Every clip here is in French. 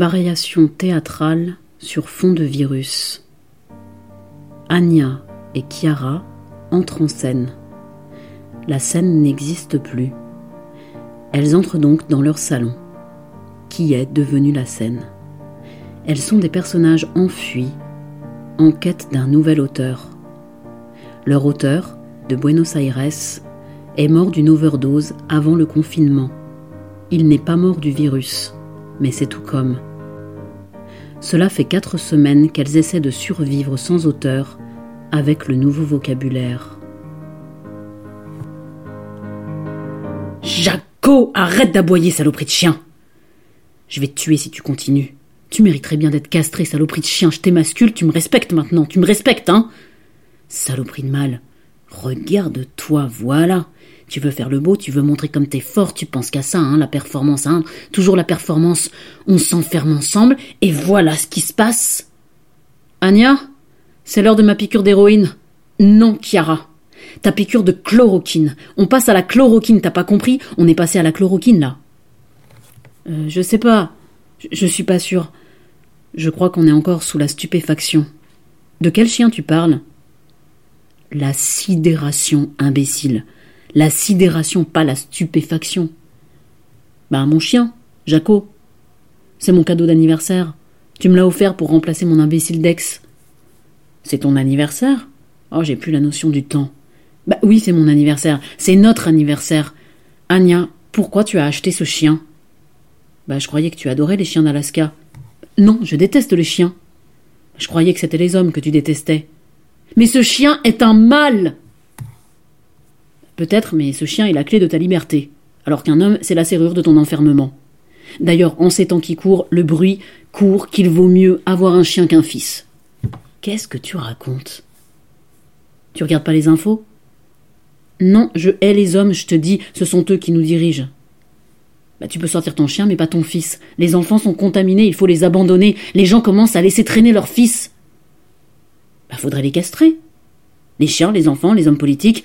Variation théâtrale sur fond de virus. Anya et Chiara entrent en scène. La scène n'existe plus. Elles entrent donc dans leur salon. Qui est devenu la scène? Elles sont des personnages enfuis, en quête d'un nouvel auteur. Leur auteur, de Buenos Aires, est mort d'une overdose avant le confinement. Il n'est pas mort du virus mais c'est tout comme. Cela fait quatre semaines qu'elles essaient de survivre sans auteur avec le nouveau vocabulaire. Jaco, arrête d'aboyer, saloperie de chien Je vais te tuer si tu continues. Tu mériterais bien d'être castré, saloperie de chien. Je t'émascule, tu me respectes maintenant. Tu me respectes, hein Saloperie de mal. Regarde-toi, voilà. Tu veux faire le beau, tu veux montrer comme t'es fort, tu penses qu'à ça, hein, la performance, hein. Toujours la performance. On s'enferme ensemble, et voilà ce qui se passe. Anya, c'est l'heure de ma piqûre d'héroïne. Non, Chiara. Ta piqûre de chloroquine. On passe à la chloroquine, t'as pas compris? On est passé à la chloroquine, là. Euh, je sais pas. Je, je suis pas sûre. Je crois qu'on est encore sous la stupéfaction. De quel chien tu parles? La sidération, imbécile. La sidération, pas la stupéfaction. Ben, mon chien, Jaco. C'est mon cadeau d'anniversaire. Tu me l'as offert pour remplacer mon imbécile d'ex. C'est ton anniversaire? Oh, j'ai plus la notion du temps. Bah oui, c'est mon anniversaire. C'est notre anniversaire. Anya, pourquoi tu as acheté ce chien? Bah, je croyais que tu adorais les chiens d'Alaska. Non, je déteste les chiens. Je croyais que c'était les hommes que tu détestais. Mais ce chien est un mâle Peut-être, mais ce chien est la clé de ta liberté, alors qu'un homme, c'est la serrure de ton enfermement. D'ailleurs, en ces temps qui courent, le bruit court qu'il vaut mieux avoir un chien qu'un fils. Qu'est-ce que tu racontes? Tu regardes pas les infos? Non, je hais les hommes, je te dis, ce sont eux qui nous dirigent. Bah, tu peux sortir ton chien, mais pas ton fils. Les enfants sont contaminés, il faut les abandonner. Les gens commencent à laisser traîner leur fils. Bah, faudrait les castrer. Les chiens, les enfants, les hommes politiques,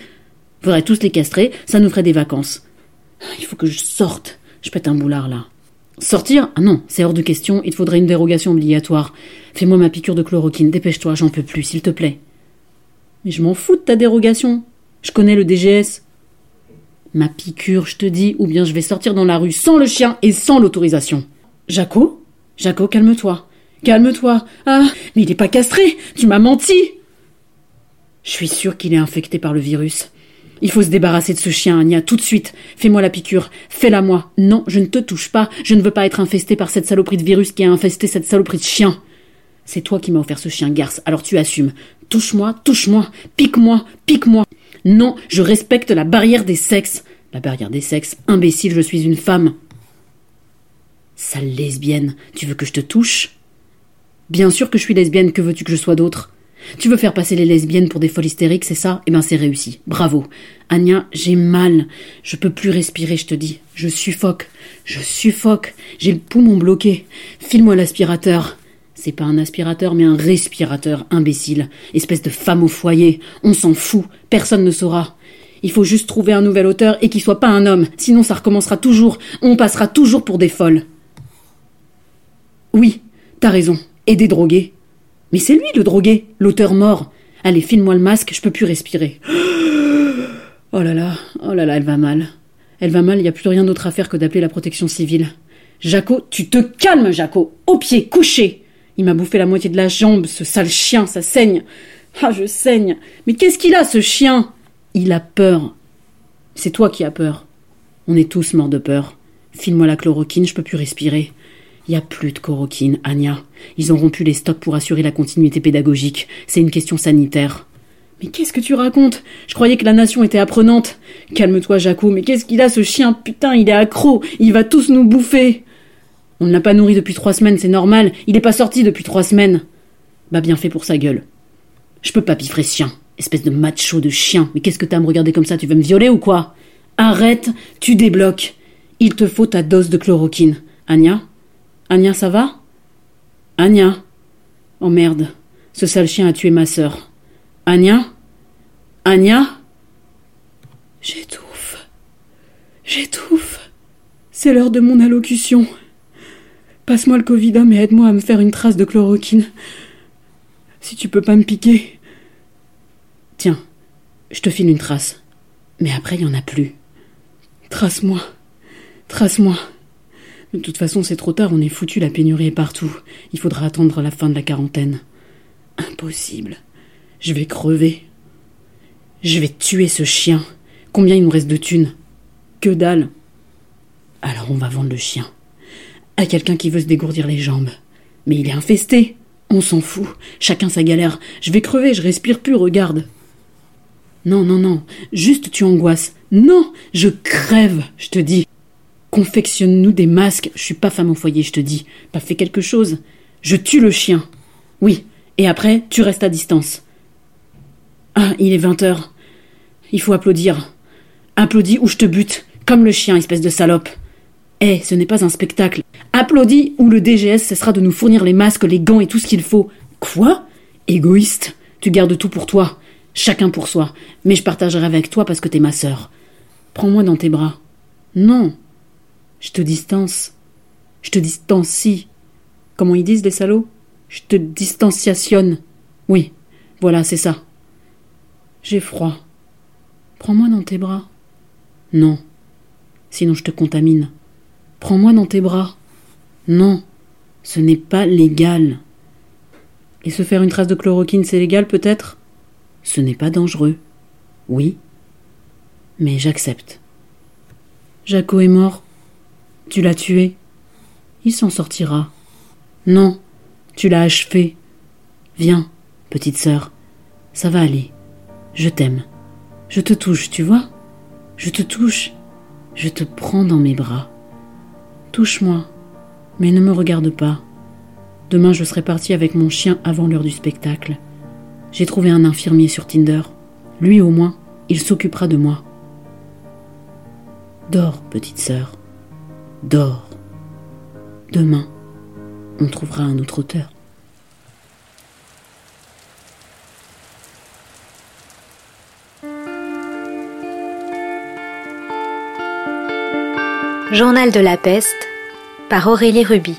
Faudrait tous les castrer, ça nous ferait des vacances. Il faut que je sorte. Je pète un boulard là. Sortir? Ah non, c'est hors de question, il faudrait une dérogation obligatoire. Fais-moi ma piqûre de chloroquine, dépêche-toi, j'en peux plus, s'il te plaît. Mais je m'en fous de ta dérogation. Je connais le DGS. Ma piqûre, je te dis, ou bien je vais sortir dans la rue sans le chien et sans l'autorisation. Jaco? Jaco, calme-toi. Calme-toi. Ah, mais il n'est pas castré. Tu m'as menti. Je suis sûre qu'il est infecté par le virus. Il faut se débarrasser de ce chien, Anya, tout de suite. Fais-moi la piqûre. Fais-la moi. Non, je ne te touche pas. Je ne veux pas être infesté par cette saloperie de virus qui a infesté cette saloperie de chien. C'est toi qui m'as offert ce chien garce, alors tu assumes. Touche-moi, touche-moi, pique-moi, pique-moi. Non, je respecte la barrière des sexes. La barrière des sexes, imbécile, je suis une femme. Sale lesbienne, tu veux que je te touche? Bien sûr que je suis lesbienne, que veux-tu que je sois d'autre? Tu veux faire passer les lesbiennes pour des folles hystériques, c'est ça? Eh ben c'est réussi. Bravo. Anya, j'ai mal. Je peux plus respirer, je te dis. Je suffoque. Je suffoque. J'ai le poumon bloqué. File-moi l'aspirateur. C'est pas un aspirateur, mais un respirateur, imbécile. Espèce de femme au foyer. On s'en fout. Personne ne saura. Il faut juste trouver un nouvel auteur et qu'il soit pas un homme. Sinon ça recommencera toujours. On passera toujours pour des folles. Oui, t'as raison. Et des drogués. Mais c'est lui le drogué, l'auteur mort. Allez, file-moi le masque, je peux plus respirer. Oh là là, oh là là, elle va mal. Elle va mal, il n'y a plus rien d'autre à faire que d'appeler la protection civile. Jaco, tu te calmes, Jaco. Au pied, couché. Il m'a bouffé la moitié de la jambe, ce sale chien, ça saigne. Ah, je saigne. Mais qu'est-ce qu'il a, ce chien? Il a peur. C'est toi qui as peur. On est tous morts de peur. File-moi la chloroquine, je peux plus respirer. Il n'y a plus de chloroquine, Anya. Ils ont rompu les stocks pour assurer la continuité pédagogique. C'est une question sanitaire. Mais qu'est-ce que tu racontes? Je croyais que la nation était apprenante. Calme-toi, Jaco, mais qu'est-ce qu'il a, ce chien? Putain, il est accro. Il va tous nous bouffer. On ne l'a pas nourri depuis trois semaines, c'est normal. Il n'est pas sorti depuis trois semaines. Bah bien fait pour sa gueule. Je peux pas piffrer ce chien. Espèce de macho de chien. Mais qu'est-ce que t'as à me regarder comme ça? Tu veux me violer ou quoi? Arrête, tu débloques. Il te faut ta dose de chloroquine. Anya? Anya, ça va? Anya? Oh merde, ce sale chien a tué ma sœur. Anya? Anya? J'étouffe. J'étouffe. C'est l'heure de mon allocution. Passe-moi le Covidum et aide-moi à me faire une trace de chloroquine. Si tu peux pas me piquer. Tiens, je te file une trace. Mais après, il y en a plus. Trace-moi. Trace-moi. De toute façon, c'est trop tard, on est foutu, la pénurie est partout. Il faudra attendre la fin de la quarantaine. Impossible. Je vais crever. Je vais tuer ce chien. Combien il nous reste de thunes? Que dalle. Alors on va vendre le chien. À quelqu'un qui veut se dégourdir les jambes. Mais il est infesté. On s'en fout. Chacun sa galère. Je vais crever, je respire plus, regarde. Non, non, non. Juste tu angoisses. Non, je crève, je te dis. Confectionne-nous des masques. Je suis pas femme au foyer, je te dis. Pas fait quelque chose. Je tue le chien. Oui. Et après, tu restes à distance. Ah, il est vingt heures. Il faut applaudir. Applaudis ou je te bute. Comme le chien, espèce de salope. Eh, ce n'est pas un spectacle. Applaudis ou le DGS cessera de nous fournir les masques, les gants et tout ce qu'il faut. Quoi? Égoïste. Tu gardes tout pour toi. Chacun pour soi. Mais je partagerai avec toi parce que t'es ma sœur. Prends-moi dans tes bras. Non. Je te distance. Je te distancie. Comment ils disent les salauds? Je te distanciationne. Oui, voilà, c'est ça. J'ai froid. Prends-moi dans tes bras. Non. Sinon je te contamine. Prends-moi dans tes bras. Non. Ce n'est pas légal. Et se faire une trace de chloroquine, c'est légal peut-être? Ce n'est pas dangereux. Oui. Mais j'accepte. Jaco est mort. Tu l'as tué. Il s'en sortira. Non, tu l'as achevé. Viens, petite sœur. Ça va aller. Je t'aime. Je te touche, tu vois Je te touche. Je te prends dans mes bras. Touche-moi, mais ne me regarde pas. Demain, je serai partie avec mon chien avant l'heure du spectacle. J'ai trouvé un infirmier sur Tinder. Lui au moins, il s'occupera de moi. Dors, petite sœur. Dors. Demain, on trouvera un autre auteur. Journal de la peste par Aurélie Ruby.